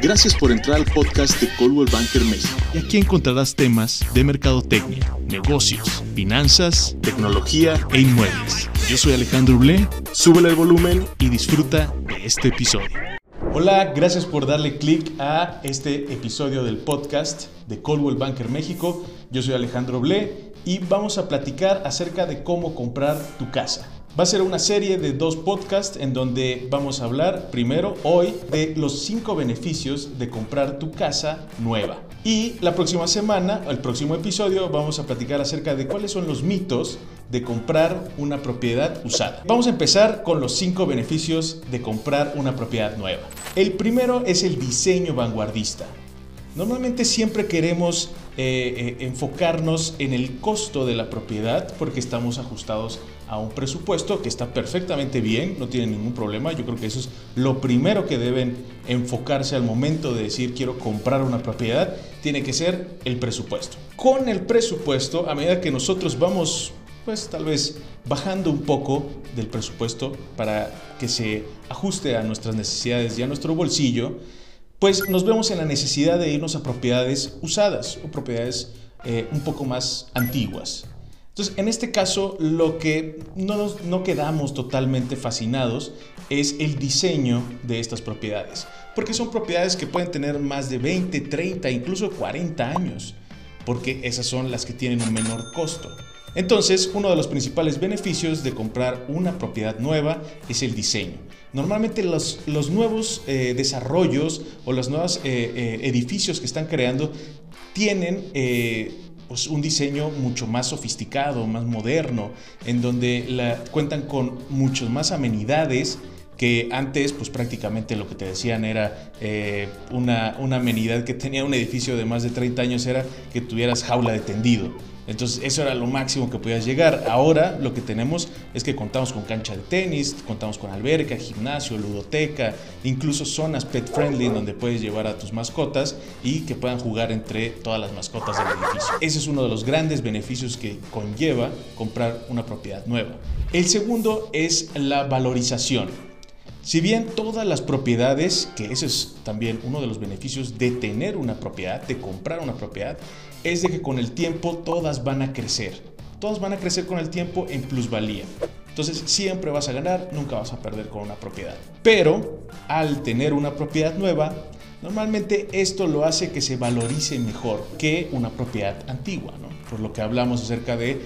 Gracias por entrar al podcast de Coldwell Banker México. Y aquí encontrarás temas de mercadotecnia, negocios, finanzas, tecnología e inmuebles. Yo soy Alejandro Blé, súbele el volumen y disfruta de este episodio. Hola, gracias por darle clic a este episodio del podcast de Coldwell Banker México. Yo soy Alejandro Blé y vamos a platicar acerca de cómo comprar tu casa. Va a ser una serie de dos podcasts en donde vamos a hablar primero hoy de los cinco beneficios de comprar tu casa nueva. Y la próxima semana, el próximo episodio, vamos a platicar acerca de cuáles son los mitos de comprar una propiedad usada. Vamos a empezar con los cinco beneficios de comprar una propiedad nueva. El primero es el diseño vanguardista. Normalmente siempre queremos eh, eh, enfocarnos en el costo de la propiedad porque estamos ajustados a un presupuesto que está perfectamente bien, no tiene ningún problema. Yo creo que eso es lo primero que deben enfocarse al momento de decir quiero comprar una propiedad, tiene que ser el presupuesto. Con el presupuesto, a medida que nosotros vamos pues tal vez bajando un poco del presupuesto para que se ajuste a nuestras necesidades y a nuestro bolsillo, pues nos vemos en la necesidad de irnos a propiedades usadas o propiedades eh, un poco más antiguas. Entonces, en este caso, lo que no, no quedamos totalmente fascinados es el diseño de estas propiedades, porque son propiedades que pueden tener más de 20, 30, incluso 40 años, porque esas son las que tienen un menor costo. Entonces, uno de los principales beneficios de comprar una propiedad nueva es el diseño. Normalmente los, los nuevos eh, desarrollos o los nuevos eh, eh, edificios que están creando tienen pues, un diseño mucho más sofisticado, más moderno, en donde cuentan con muchas más amenidades que antes pues prácticamente lo que te decían era una, una amenidad que tenía un edificio de más de 30 años era que tuvieras jaula de tendido. Entonces eso era lo máximo que podías llegar. Ahora lo que tenemos es que contamos con cancha de tenis, contamos con alberca, gimnasio, ludoteca, incluso zonas pet friendly en donde puedes llevar a tus mascotas y que puedan jugar entre todas las mascotas del edificio. Ese es uno de los grandes beneficios que conlleva comprar una propiedad nueva. El segundo es la valorización. Si bien todas las propiedades, que ese es también uno de los beneficios de tener una propiedad, de comprar una propiedad, es de que con el tiempo todas van a crecer. Todas van a crecer con el tiempo en plusvalía. Entonces siempre vas a ganar, nunca vas a perder con una propiedad. Pero al tener una propiedad nueva, normalmente esto lo hace que se valorice mejor que una propiedad antigua. Por lo que hablamos acerca de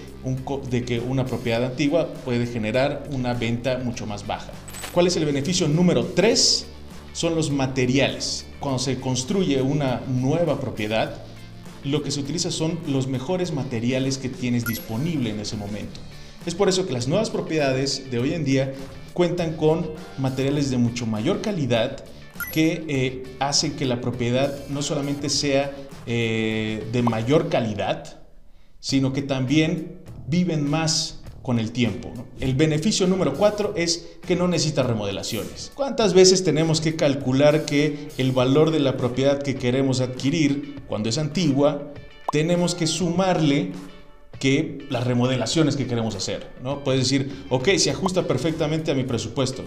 que una propiedad antigua puede generar una venta mucho más baja. ¿Cuál es el beneficio número 3? Son los materiales. Cuando se construye una nueva propiedad, lo que se utiliza son los mejores materiales que tienes disponible en ese momento. Es por eso que las nuevas propiedades de hoy en día cuentan con materiales de mucho mayor calidad que eh, hacen que la propiedad no solamente sea eh, de mayor calidad, sino que también viven más con el tiempo. El beneficio número cuatro es que no necesita remodelaciones. ¿Cuántas veces tenemos que calcular que el valor de la propiedad que queremos adquirir cuando es antigua, tenemos que sumarle que las remodelaciones que queremos hacer, ¿no? Puedes decir, ok, se ajusta perfectamente a mi presupuesto,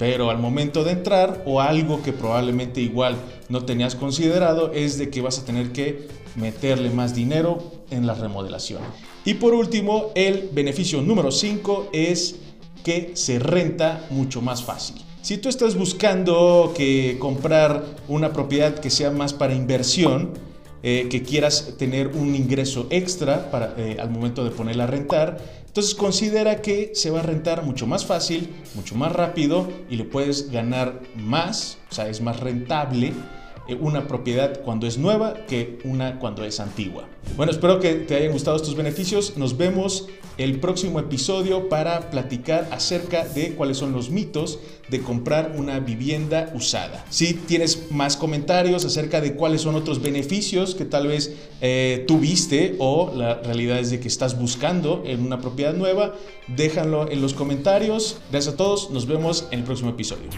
pero al momento de entrar o algo que probablemente igual no tenías considerado es de que vas a tener que meterle más dinero en la remodelación. Y por último, el beneficio número 5 es que se renta mucho más fácil. Si tú estás buscando que comprar una propiedad que sea más para inversión, eh, que quieras tener un ingreso extra para, eh, al momento de ponerla a rentar, entonces considera que se va a rentar mucho más fácil, mucho más rápido y le puedes ganar más, o sea, es más rentable una propiedad cuando es nueva que una cuando es antigua. Bueno, espero que te hayan gustado estos beneficios. Nos vemos el próximo episodio para platicar acerca de cuáles son los mitos de comprar una vivienda usada. Si tienes más comentarios acerca de cuáles son otros beneficios que tal vez eh, tuviste o la realidad es de que estás buscando en una propiedad nueva, déjalo en los comentarios. Gracias a todos, nos vemos en el próximo episodio.